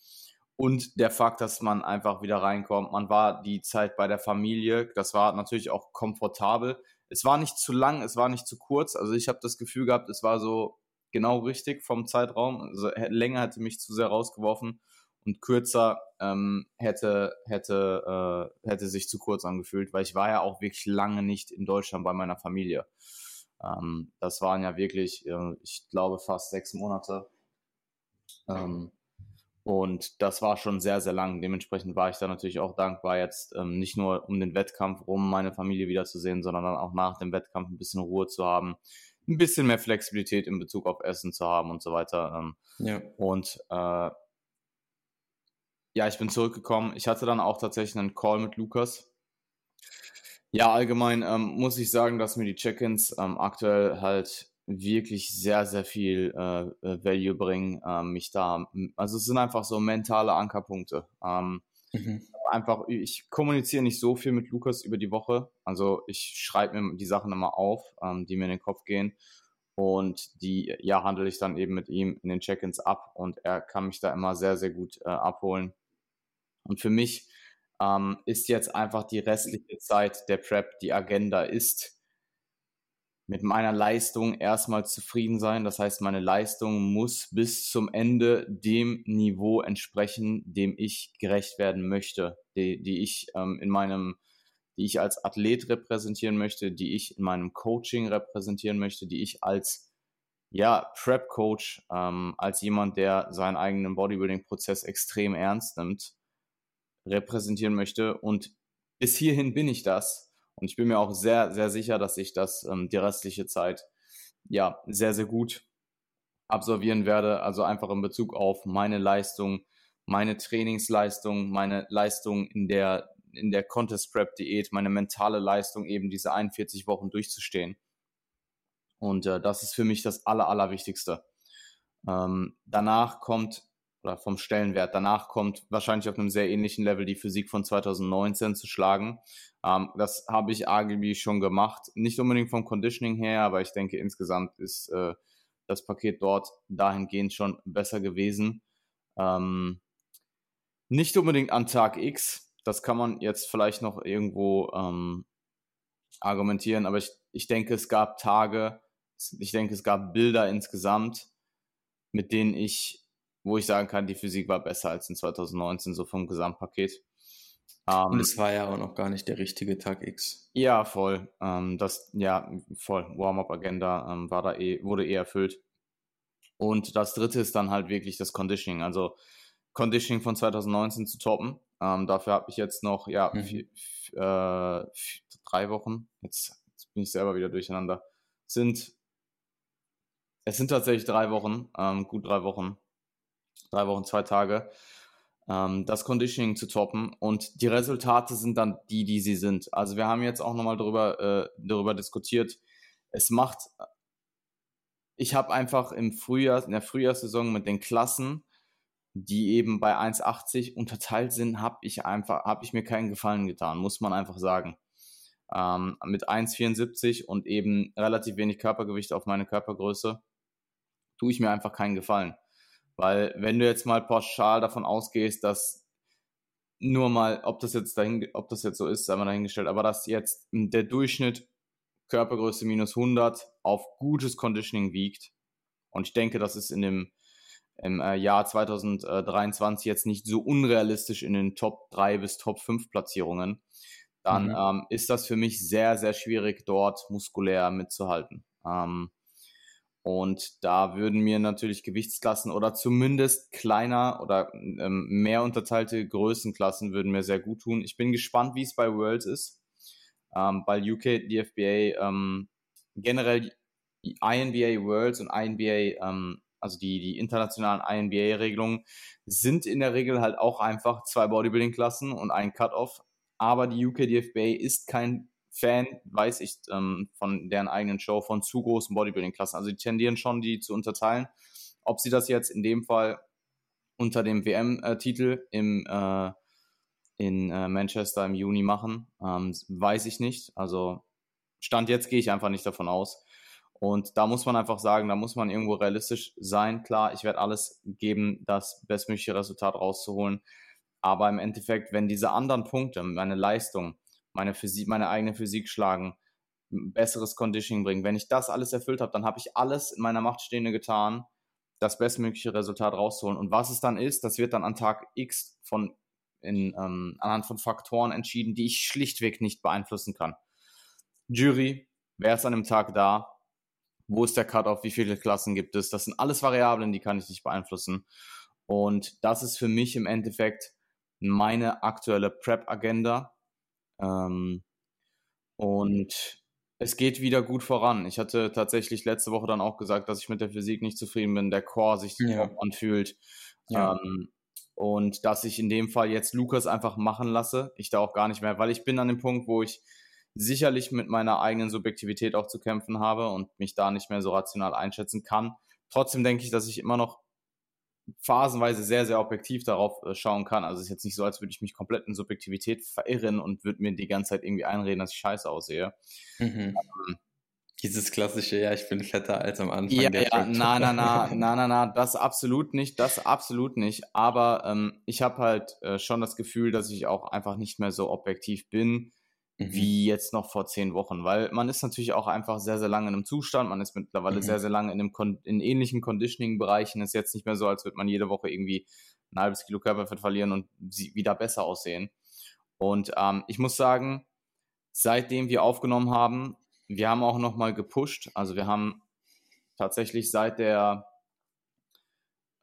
Und der Fakt, dass man einfach wieder reinkommt. Man war die Zeit bei der Familie, das war natürlich auch komfortabel es war nicht zu lang, es war nicht zu kurz. Also ich habe das Gefühl gehabt, es war so genau richtig vom Zeitraum. Also länger hätte mich zu sehr rausgeworfen und kürzer ähm, hätte, hätte, äh, hätte sich zu kurz angefühlt, weil ich war ja auch wirklich lange nicht in Deutschland bei meiner Familie. Ähm, das waren ja wirklich, äh, ich glaube, fast sechs Monate. Ähm, und das war schon sehr, sehr lang. Dementsprechend war ich da natürlich auch dankbar, jetzt ähm, nicht nur um den Wettkampf, um meine Familie wiederzusehen, sondern dann auch nach dem Wettkampf ein bisschen Ruhe zu haben, ein bisschen mehr Flexibilität in Bezug auf Essen zu haben und so weiter. Ähm, ja. Und äh, ja, ich bin zurückgekommen. Ich hatte dann auch tatsächlich einen Call mit Lukas. Ja, allgemein ähm, muss ich sagen, dass mir die Check-ins ähm, aktuell halt wirklich sehr, sehr viel äh, äh, Value bringen, äh, mich da, also es sind einfach so mentale Ankerpunkte. Ähm, mhm. Einfach, ich kommuniziere nicht so viel mit Lukas über die Woche, also ich schreibe mir die Sachen immer auf, ähm, die mir in den Kopf gehen und die, ja, handle ich dann eben mit ihm in den Check-ins ab und er kann mich da immer sehr, sehr gut äh, abholen. Und für mich ähm, ist jetzt einfach die restliche Zeit der Prep, die Agenda ist, mit meiner Leistung erstmal zufrieden sein. Das heißt, meine Leistung muss bis zum Ende dem Niveau entsprechen, dem ich gerecht werden möchte, die, die ich ähm, in meinem, die ich als Athlet repräsentieren möchte, die ich in meinem Coaching repräsentieren möchte, die ich als ja, Prep Coach, ähm, als jemand, der seinen eigenen Bodybuilding-Prozess extrem ernst nimmt, repräsentieren möchte. Und bis hierhin bin ich das. Und ich bin mir auch sehr, sehr sicher, dass ich das ähm, die restliche Zeit ja, sehr, sehr gut absolvieren werde. Also einfach in Bezug auf meine Leistung, meine Trainingsleistung, meine Leistung in der, in der Contest Prep Diät, meine mentale Leistung, eben diese 41 Wochen durchzustehen. Und äh, das ist für mich das Aller, Allerwichtigste. Ähm, danach kommt, oder vom Stellenwert, danach kommt wahrscheinlich auf einem sehr ähnlichen Level die Physik von 2019 zu schlagen. Ähm, das habe ich irgendwie schon gemacht. Nicht unbedingt vom Conditioning her, aber ich denke insgesamt ist äh, das Paket dort dahingehend schon besser gewesen. Ähm, nicht unbedingt an Tag X, das kann man jetzt vielleicht noch irgendwo ähm, argumentieren, aber ich, ich denke, es gab Tage, ich denke, es gab Bilder insgesamt, mit denen ich, wo ich sagen kann, die Physik war besser als in 2019, so vom Gesamtpaket. Um, und ähm, es war ja auch noch gar nicht der richtige Tag X. Ja, voll. Ähm, das, ja, voll. Warm-up-Agenda ähm, war da eh, wurde eh erfüllt. Und das dritte ist dann halt wirklich das Conditioning. Also Conditioning von 2019 zu toppen. Ähm, dafür habe ich jetzt noch, ja, mhm. vier, äh, drei Wochen. Jetzt, jetzt, bin ich selber wieder durcheinander. Sind, es sind tatsächlich drei Wochen, ähm, gut drei Wochen. Drei Wochen, zwei Tage ähm, das Conditioning zu toppen und die Resultate sind dann die, die sie sind. Also wir haben jetzt auch nochmal darüber, äh, darüber diskutiert. Es macht, ich habe einfach im Frühjahr, in der Frühjahrssaison mit den Klassen, die eben bei 1,80 unterteilt sind, habe ich einfach, habe ich mir keinen Gefallen getan, muss man einfach sagen. Ähm, mit 1,74 und eben relativ wenig Körpergewicht auf meine Körpergröße, tue ich mir einfach keinen Gefallen. Weil wenn du jetzt mal pauschal davon ausgehst, dass nur mal, ob das jetzt dahin, ob das jetzt so ist, sei mal dahingestellt, aber dass jetzt der Durchschnitt Körpergröße minus 100 auf gutes Conditioning wiegt. Und ich denke, das ist in dem im äh, Jahr 2023 jetzt nicht so unrealistisch in den Top 3 bis Top 5 Platzierungen, dann mhm. ähm, ist das für mich sehr, sehr schwierig, dort muskulär mitzuhalten. Ähm, und da würden mir natürlich Gewichtsklassen oder zumindest kleiner oder ähm, mehr unterteilte Größenklassen würden mir sehr gut tun. Ich bin gespannt, wie es bei Worlds ist. Ähm, bei UK, DFBA, ähm, generell INBA Worlds und INBA, ähm, also die, die internationalen INBA-Regelungen, sind in der Regel halt auch einfach zwei Bodybuilding-Klassen und ein Cut-Off. Aber die UK DFBA ist kein Fan, weiß ich, ähm, von deren eigenen Show, von zu großen Bodybuilding-Klassen. Also die tendieren schon, die zu unterteilen. Ob sie das jetzt in dem Fall unter dem WM-Titel im äh, in äh, Manchester im Juni machen, ähm, weiß ich nicht. Also Stand jetzt gehe ich einfach nicht davon aus. Und da muss man einfach sagen, da muss man irgendwo realistisch sein. Klar, ich werde alles geben, das bestmögliche Resultat rauszuholen. Aber im Endeffekt, wenn diese anderen Punkte, meine Leistung, meine Physik, meine eigene Physik schlagen, besseres Conditioning bringen. Wenn ich das alles erfüllt habe, dann habe ich alles in meiner Macht Stehende getan, das bestmögliche Resultat rauszuholen. Und was es dann ist, das wird dann an Tag X von in, ähm, anhand von Faktoren entschieden, die ich schlichtweg nicht beeinflussen kann. Jury, wer ist an dem Tag da? Wo ist der Cut-off? Wie viele Klassen gibt es? Das sind alles Variablen, die kann ich nicht beeinflussen. Und das ist für mich im Endeffekt meine aktuelle Prep-Agenda. Ähm, und es geht wieder gut voran. Ich hatte tatsächlich letzte Woche dann auch gesagt, dass ich mit der Physik nicht zufrieden bin, der Core sich ja. anfühlt. Ja. Ähm, und dass ich in dem Fall jetzt Lukas einfach machen lasse. Ich da auch gar nicht mehr, weil ich bin an dem Punkt, wo ich sicherlich mit meiner eigenen Subjektivität auch zu kämpfen habe und mich da nicht mehr so rational einschätzen kann. Trotzdem denke ich, dass ich immer noch phasenweise sehr, sehr objektiv darauf äh, schauen kann. Also es ist jetzt nicht so, als würde ich mich komplett in Subjektivität verirren und würde mir die ganze Zeit irgendwie einreden, dass ich scheiße aussehe. Mhm. Ähm, Dieses klassische, ja, ich bin fetter als am Anfang. Ja, ja, na, na, na, na, na, na, das absolut nicht, das absolut nicht. Aber ähm, ich habe halt äh, schon das Gefühl, dass ich auch einfach nicht mehr so objektiv bin Mhm. wie jetzt noch vor zehn Wochen, weil man ist natürlich auch einfach sehr, sehr lange in einem Zustand, man ist mittlerweile mhm. sehr, sehr lange in, einem Kon in ähnlichen Conditioning-Bereichen, ist jetzt nicht mehr so, als würde man jede Woche irgendwie ein halbes Kilo Körperfett verlieren und wieder besser aussehen. Und ähm, ich muss sagen, seitdem wir aufgenommen haben, wir haben auch nochmal gepusht, also wir haben tatsächlich seit der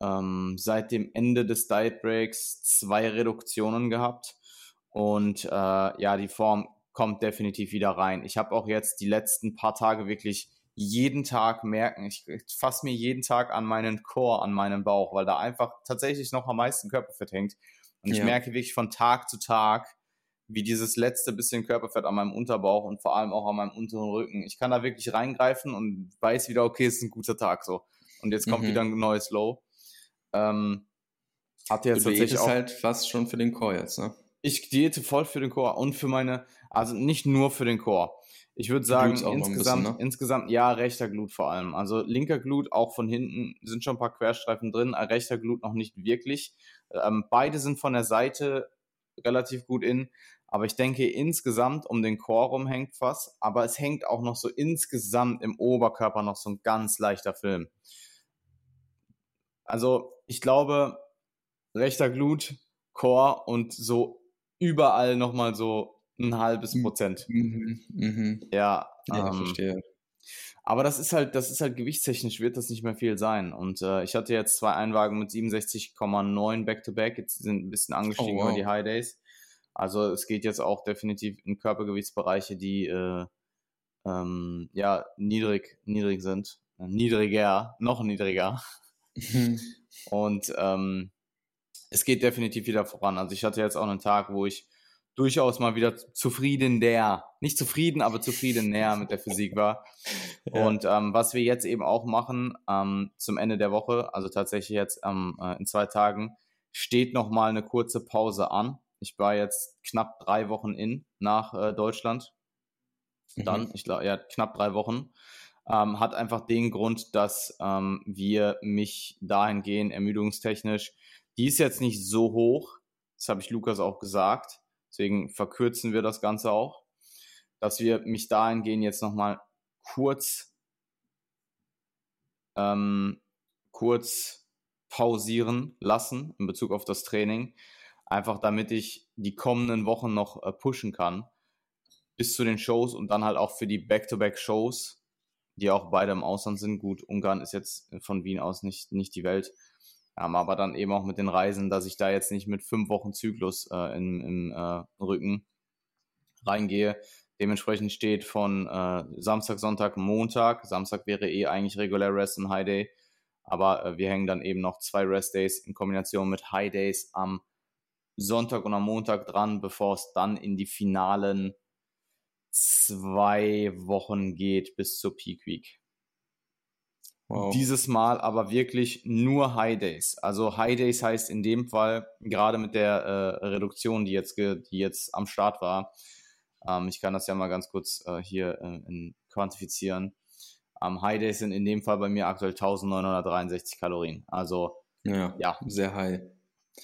ähm, seit dem Ende des Diet Breaks zwei Reduktionen gehabt. Und äh, ja, die Form kommt definitiv wieder rein. Ich habe auch jetzt die letzten paar Tage wirklich jeden Tag merken. Ich, fasse mir jeden Tag an meinen Core, an meinen Bauch, weil da einfach tatsächlich noch am meisten Körperfett hängt. Und ich ja. merke wirklich von Tag zu Tag, wie dieses letzte bisschen Körperfett an meinem Unterbauch und vor allem auch an meinem unteren Rücken. Ich kann da wirklich reingreifen und weiß wieder, okay, es ist ein guter Tag so. Und jetzt kommt mhm. wieder ein neues Low. Ähm, hat jetzt du tatsächlich auch halt fast schon für den Core jetzt, ne? Ich diete voll für den Core und für meine, also nicht nur für den Core. Ich würde sagen, insgesamt, bisschen, ne? insgesamt, ja, rechter Glut vor allem. Also linker Glut auch von hinten sind schon ein paar Querstreifen drin, äh, rechter Glut noch nicht wirklich. Ähm, beide sind von der Seite relativ gut in, aber ich denke insgesamt um den Chor rum hängt was, aber es hängt auch noch so insgesamt im Oberkörper noch so ein ganz leichter Film. Also ich glaube, rechter Glut, Chor und so überall nochmal so ein halbes mhm. Prozent. Mhm, mhm. Ja, ja ähm, verstehe. Aber das ist halt, das ist halt gewichtstechnisch wird das nicht mehr viel sein. Und äh, ich hatte jetzt zwei Einwagen mit 67,9 Back-to-Back. Jetzt sind ein bisschen angestiegen oh, wow. über die High Days. Also es geht jetzt auch definitiv in Körpergewichtsbereiche, die äh, ähm, ja niedrig, niedrig sind. Niedriger, noch niedriger. Und ähm, es geht definitiv wieder voran. Also ich hatte jetzt auch einen Tag, wo ich durchaus mal wieder zufrieden der, nicht zufrieden, aber zufrieden näher mit der Physik war. Ja. Und ähm, was wir jetzt eben auch machen ähm, zum Ende der Woche, also tatsächlich jetzt ähm, äh, in zwei Tagen, steht noch mal eine kurze Pause an. Ich war jetzt knapp drei Wochen in nach äh, Deutschland. Mhm. Dann, ich glaube, ja, knapp drei Wochen. Ähm, hat einfach den Grund, dass ähm, wir mich dahingehend ermüdungstechnisch, die ist jetzt nicht so hoch, das habe ich Lukas auch gesagt, Deswegen verkürzen wir das Ganze auch, dass wir mich dahingehend jetzt nochmal kurz, ähm, kurz pausieren lassen in Bezug auf das Training. Einfach damit ich die kommenden Wochen noch äh, pushen kann bis zu den Shows und dann halt auch für die Back-to-Back-Shows, die auch beide im Ausland sind. Gut, Ungarn ist jetzt von Wien aus nicht, nicht die Welt. Ähm, aber dann eben auch mit den Reisen, dass ich da jetzt nicht mit fünf Wochen Zyklus äh, im, im äh, Rücken reingehe. Dementsprechend steht von äh, Samstag, Sonntag, Montag. Samstag wäre eh eigentlich regulär Rest und High Day. Aber äh, wir hängen dann eben noch zwei Rest Days in Kombination mit High Days am Sonntag und am Montag dran, bevor es dann in die finalen zwei Wochen geht bis zur Peak Week. Wow. Dieses Mal aber wirklich nur High Days. Also High Days heißt in dem Fall, gerade mit der äh, Reduktion, die jetzt, die jetzt am Start war, ähm, ich kann das ja mal ganz kurz äh, hier äh, in, quantifizieren. Ähm, High Days sind in dem Fall bei mir aktuell 1963 Kalorien. Also ja, ja. sehr high.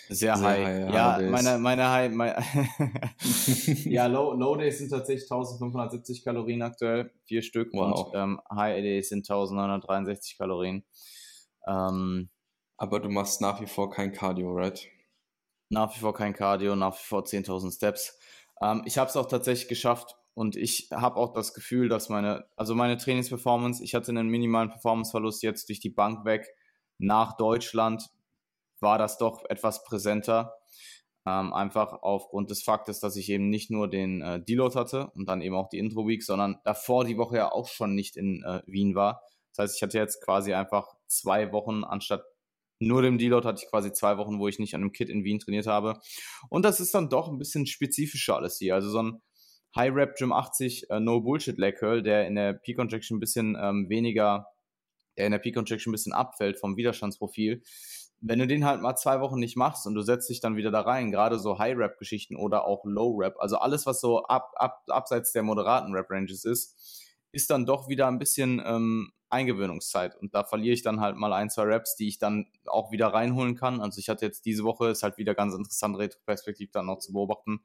Sehr, Sehr high. high. Ja, ja meine, meine High, meine ja, Low, Low Days sind tatsächlich 1570 Kalorien aktuell, vier Stück. Wow. Und ähm, High Days sind 1963 Kalorien. Ähm, Aber du machst nach wie vor kein Cardio, right? Nach wie vor kein Cardio, nach wie vor 10.000 Steps. Ähm, ich habe es auch tatsächlich geschafft und ich habe auch das Gefühl, dass meine, also meine Trainingsperformance, ich hatte einen minimalen Performanceverlust jetzt durch die Bank weg nach Deutschland war das doch etwas präsenter. Ähm, einfach aufgrund des Faktes, dass ich eben nicht nur den äh, Deload hatte und dann eben auch die Intro-Week, sondern davor die Woche ja auch schon nicht in äh, Wien war. Das heißt, ich hatte jetzt quasi einfach zwei Wochen anstatt nur dem Deload hatte ich quasi zwei Wochen, wo ich nicht an einem Kit in Wien trainiert habe. Und das ist dann doch ein bisschen spezifischer alles hier. Also so ein High Rep Gym 80 äh, No Bullshit Leg Curl, der in der Peak Injection ein bisschen ähm, weniger, der in der Peak Injection ein bisschen abfällt vom Widerstandsprofil, wenn du den halt mal zwei Wochen nicht machst und du setzt dich dann wieder da rein, gerade so High-Rap-Geschichten oder auch Low-Rap, also alles, was so ab, ab, abseits der moderaten Rap-Ranges ist, ist dann doch wieder ein bisschen ähm, Eingewöhnungszeit. Und da verliere ich dann halt mal ein, zwei Raps, die ich dann auch wieder reinholen kann. Also ich hatte jetzt diese Woche, ist halt wieder ganz interessant, Retro-Perspektiv dann noch zu beobachten,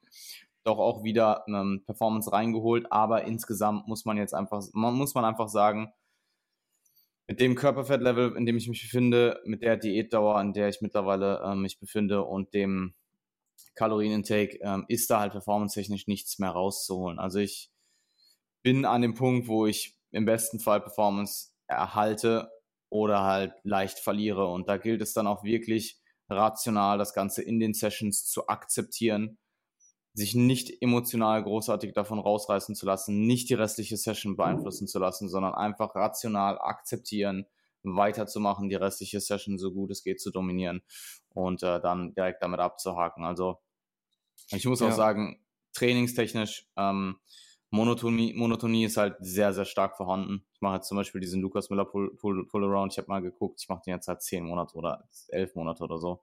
doch auch wieder ähm, Performance reingeholt. Aber insgesamt muss man jetzt einfach, man muss man einfach sagen, mit dem Körperfettlevel, in dem ich mich befinde, mit der Diätdauer, an der ich mittlerweile äh, mich befinde und dem Kalorienintake, ähm, ist da halt performancetechnisch nichts mehr rauszuholen. Also ich bin an dem Punkt, wo ich im besten Fall Performance erhalte oder halt leicht verliere. Und da gilt es dann auch wirklich rational, das Ganze in den Sessions zu akzeptieren sich nicht emotional großartig davon rausreißen zu lassen, nicht die restliche Session beeinflussen zu lassen, sondern einfach rational akzeptieren, weiterzumachen, die restliche Session so gut es geht zu dominieren und äh, dann direkt damit abzuhaken. Also ich muss ja. auch sagen, trainingstechnisch, ähm, Monotonie, Monotonie ist halt sehr, sehr stark vorhanden. Ich mache jetzt zum Beispiel diesen Lukas Miller Pull, Pull, Pull Around. Ich habe mal geguckt, ich mache den jetzt seit zehn Monate oder elf Monate oder so.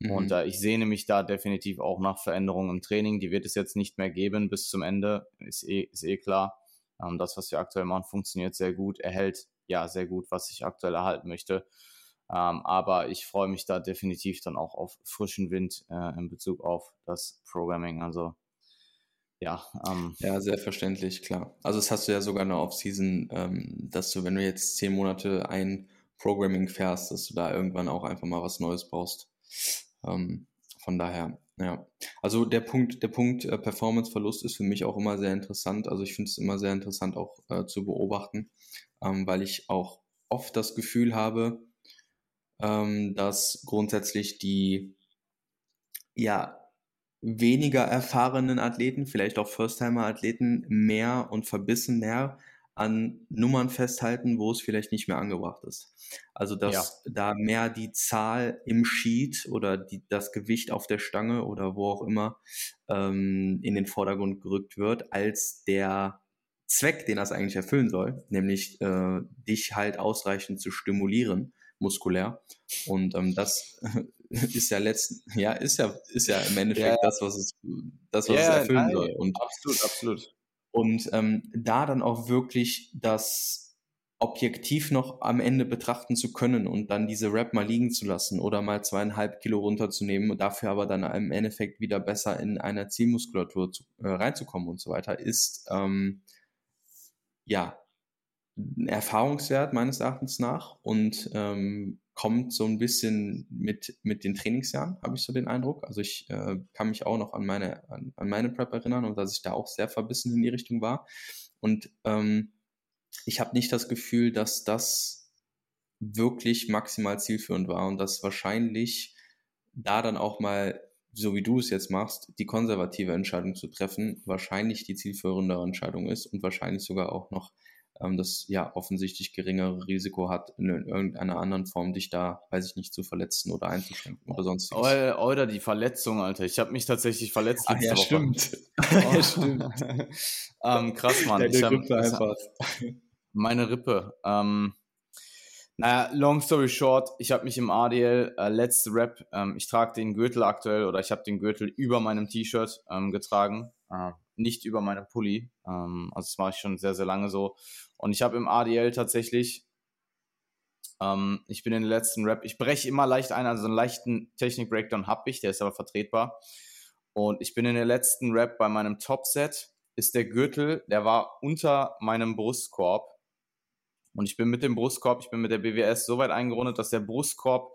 Mhm. Und äh, ich sehne mich da definitiv auch nach Veränderungen im Training. Die wird es jetzt nicht mehr geben bis zum Ende, ist eh, ist eh klar. Ähm, das, was wir aktuell machen, funktioniert sehr gut, erhält ja sehr gut, was ich aktuell erhalten möchte. Ähm, aber ich freue mich da definitiv dann auch auf frischen Wind äh, in Bezug auf das Programming. Also ja. Ähm, ja, sehr verständlich, klar. Also das hast du ja sogar eine Off-Season, ähm, dass du, wenn du jetzt zehn Monate ein Programming fährst, dass du da irgendwann auch einfach mal was Neues brauchst. Ähm, von daher, ja. Also der Punkt, der Punkt äh, Performance-Verlust ist für mich auch immer sehr interessant. Also ich finde es immer sehr interessant auch äh, zu beobachten, ähm, weil ich auch oft das Gefühl habe, ähm, dass grundsätzlich die ja weniger erfahrenen Athleten, vielleicht auch First-Timer-Athleten mehr und verbissen mehr an Nummern festhalten, wo es vielleicht nicht mehr angebracht ist. Also dass ja. da mehr die Zahl im Sheet oder die, das Gewicht auf der Stange oder wo auch immer ähm, in den Vordergrund gerückt wird, als der Zweck, den das eigentlich erfüllen soll, nämlich äh, dich halt ausreichend zu stimulieren, muskulär. Und ähm, das ist ja letzten, ja, ist ja, ist ja im Endeffekt ja. das, was es, das, was ja, es erfüllen nein, soll. Und, absolut, absolut. Und ähm, da dann auch wirklich das objektiv noch am Ende betrachten zu können und dann diese Rap mal liegen zu lassen oder mal zweieinhalb Kilo runterzunehmen und dafür aber dann im Endeffekt wieder besser in einer Zielmuskulatur zu, äh, reinzukommen und so weiter, ist ähm, ja ein Erfahrungswert meines Erachtens nach. Und ähm, kommt so ein bisschen mit, mit den Trainingsjahren, habe ich so den Eindruck. Also ich äh, kann mich auch noch an meine, an, an, meine Prep erinnern und dass ich da auch sehr verbissen in die Richtung war. Und ähm, ich habe nicht das Gefühl, dass das wirklich maximal zielführend war und dass wahrscheinlich da dann auch mal, so wie du es jetzt machst, die konservative Entscheidung zu treffen, wahrscheinlich die zielführendere Entscheidung ist und wahrscheinlich sogar auch noch ähm, das ja offensichtlich geringere Risiko hat, in, irgendeiner anderen Form dich da, weiß ich nicht, zu verletzen oder einzuschränken oder sonst was. Oder die Verletzung, Alter. Ich habe mich tatsächlich verletzt. Ach ja, Woche. stimmt. ja, stimmt. ähm, krass, Mann. Deine ich hab, Rippe einfach. Meine Rippe. Ähm, naja, long story short, ich habe mich im ADL, äh, letzte Rap, ähm, ich trage den Gürtel aktuell oder ich habe den Gürtel über meinem T-Shirt ähm, getragen, äh, nicht über meinem Pulli. Ähm, also das mache ich schon sehr, sehr lange so. Und ich habe im ADL tatsächlich, ähm, ich bin in den letzten Rap, ich breche immer leicht ein, also einen leichten Technik-Breakdown habe ich, der ist aber vertretbar. Und ich bin in der letzten Rap bei meinem Top-Set, ist der Gürtel, der war unter meinem Brustkorb. Und ich bin mit dem Brustkorb, ich bin mit der BWS so weit eingerundet, dass der Brustkorb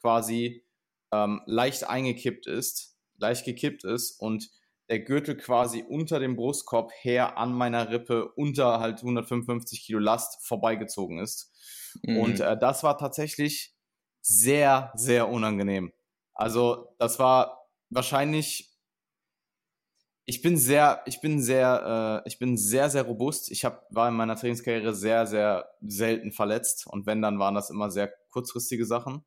quasi ähm, leicht eingekippt ist, leicht gekippt ist und der Gürtel quasi unter dem Brustkorb her an meiner Rippe unter halt 155 Kilo Last vorbeigezogen ist. Mhm. Und äh, das war tatsächlich sehr, sehr unangenehm. Also das war wahrscheinlich, ich bin sehr, ich bin sehr, äh, ich bin sehr, sehr robust. Ich hab, war in meiner Trainingskarriere sehr, sehr selten verletzt und wenn, dann waren das immer sehr kurzfristige Sachen.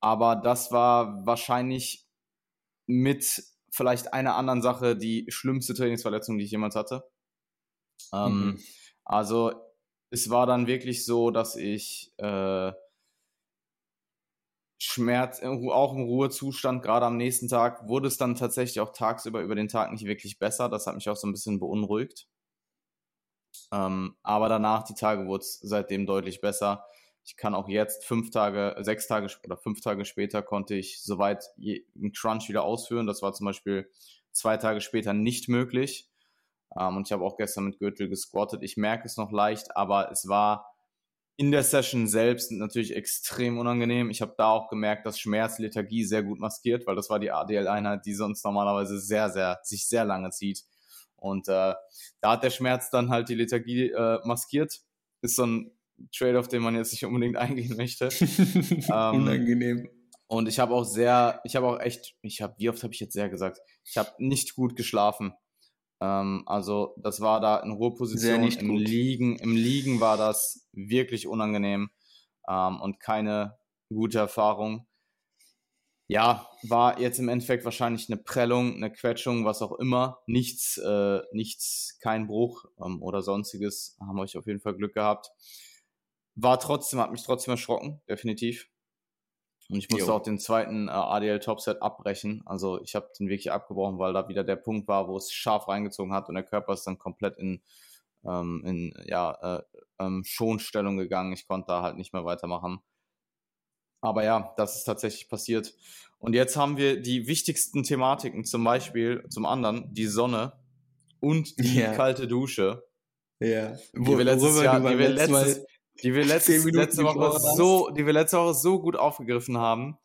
Aber das war wahrscheinlich mit vielleicht einer anderen Sache die schlimmste Trainingsverletzung, die ich jemals hatte. Ähm, mhm. Also es war dann wirklich so, dass ich äh, Schmerz, auch im Ruhezustand, gerade am nächsten Tag, wurde es dann tatsächlich auch tagsüber über den Tag nicht wirklich besser. Das hat mich auch so ein bisschen beunruhigt. Ähm, aber danach, die Tage, wurde es seitdem deutlich besser. Ich kann auch jetzt fünf Tage, sechs Tage oder fünf Tage später konnte ich soweit einen Crunch wieder ausführen. Das war zum Beispiel zwei Tage später nicht möglich. Ähm, und ich habe auch gestern mit Gürtel gesquattet. Ich merke es noch leicht, aber es war in der Session selbst natürlich extrem unangenehm. Ich habe da auch gemerkt, dass Schmerz Lethargie sehr gut maskiert, weil das war die ADL-Einheit, die sonst normalerweise sehr, sehr, sich sehr lange zieht. Und äh, da hat der Schmerz dann halt die Lethargie äh, maskiert. Ist so ein Trade, auf den man jetzt nicht unbedingt eingehen möchte. ähm, Unangenehm. Und ich habe auch sehr, ich habe auch echt, ich habe, wie oft habe ich jetzt sehr gesagt, ich habe nicht gut geschlafen. Ähm, also das war da in Ruheposition. Im gut. Liegen, Im Liegen war das wirklich unangenehm ähm, und keine gute Erfahrung. Ja, war jetzt im Endeffekt wahrscheinlich eine Prellung, eine Quetschung, was auch immer. Nichts, äh, nichts, kein Bruch ähm, oder sonstiges. Haben euch auf jeden Fall Glück gehabt. War trotzdem, hat mich trotzdem erschrocken, definitiv. Und ich musste jo. auch den zweiten äh, ADL Topset abbrechen. Also ich habe den wirklich abgebrochen, weil da wieder der Punkt war, wo es scharf reingezogen hat und der Körper ist dann komplett in, ähm, in ja, äh, ähm, Schonstellung gegangen. Ich konnte da halt nicht mehr weitermachen. Aber ja, das ist tatsächlich passiert. Und jetzt haben wir die wichtigsten Thematiken, zum Beispiel, zum anderen, die Sonne und die yeah. kalte Dusche. Ja. Wo, wir letztes Jahr, die wir letztes, die wir letztes, letzte Woche so, die wir letzte Woche so gut aufgegriffen haben,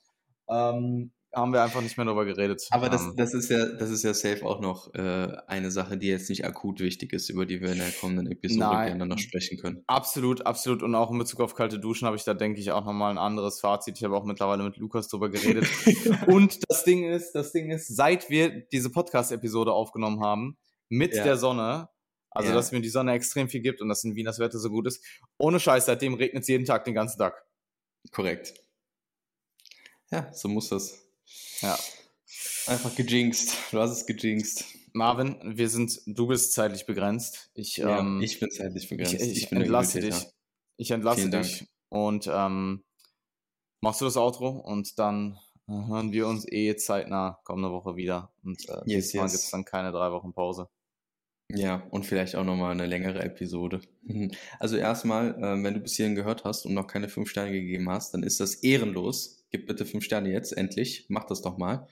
ähm, haben wir einfach nicht mehr darüber geredet. Aber das, ähm. das ist ja, das ist ja safe auch noch äh, eine Sache, die jetzt nicht akut wichtig ist, über die wir in der kommenden Episode Nein, gerne noch sprechen können. Absolut, absolut. Und auch in Bezug auf kalte Duschen habe ich da, denke ich, auch nochmal ein anderes Fazit. Ich habe auch mittlerweile mit Lukas darüber geredet. Und das Ding ist, das Ding ist, seit wir diese Podcast-Episode aufgenommen haben, mit ja. der Sonne, also, ja. dass mir die Sonne extrem viel gibt und dass in Wien das Wetter so gut ist. Ohne Scheiß, seitdem regnet es jeden Tag den ganzen Tag. Korrekt. Ja, so muss das. Ja. Einfach gejinxt. Du hast es gejinxt. Marvin, wir sind, du bist zeitlich begrenzt. Ich, ja, ähm, ich bin zeitlich begrenzt. Ich, ich, ich entlasse dich. Ich entlasse Vielen dich. Dank. Und ähm, machst du das Outro und dann äh, hören wir uns eh zeitnah kommende Woche wieder. Und äh, yes, diesmal yes. gibt es dann keine drei Wochen Pause. Ja, und vielleicht auch nochmal eine längere Episode. Also erstmal, äh, wenn du bis hierhin gehört hast und noch keine fünf Sterne gegeben hast, dann ist das ehrenlos. Gib bitte fünf Sterne jetzt, endlich. Mach das doch mal.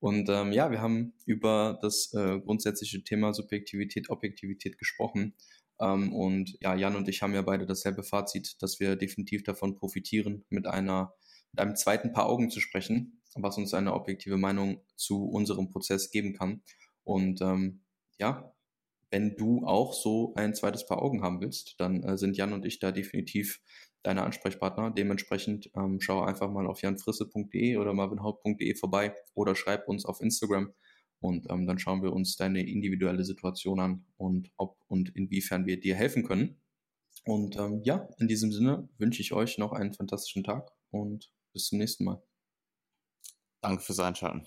Und ähm, ja, wir haben über das äh, grundsätzliche Thema Subjektivität, Objektivität gesprochen. Ähm, und ja, Jan und ich haben ja beide dasselbe Fazit, dass wir definitiv davon profitieren, mit einer, mit einem zweiten Paar Augen zu sprechen, was uns eine objektive Meinung zu unserem Prozess geben kann. Und ähm, ja, wenn du auch so ein zweites Paar Augen haben willst, dann äh, sind Jan und ich da definitiv deine Ansprechpartner. Dementsprechend ähm, schau einfach mal auf janfrisse.de oder marvinhaupt.de vorbei oder schreib uns auf Instagram und ähm, dann schauen wir uns deine individuelle Situation an und ob und inwiefern wir dir helfen können. Und ähm, ja, in diesem Sinne wünsche ich euch noch einen fantastischen Tag und bis zum nächsten Mal. Danke fürs Einschalten.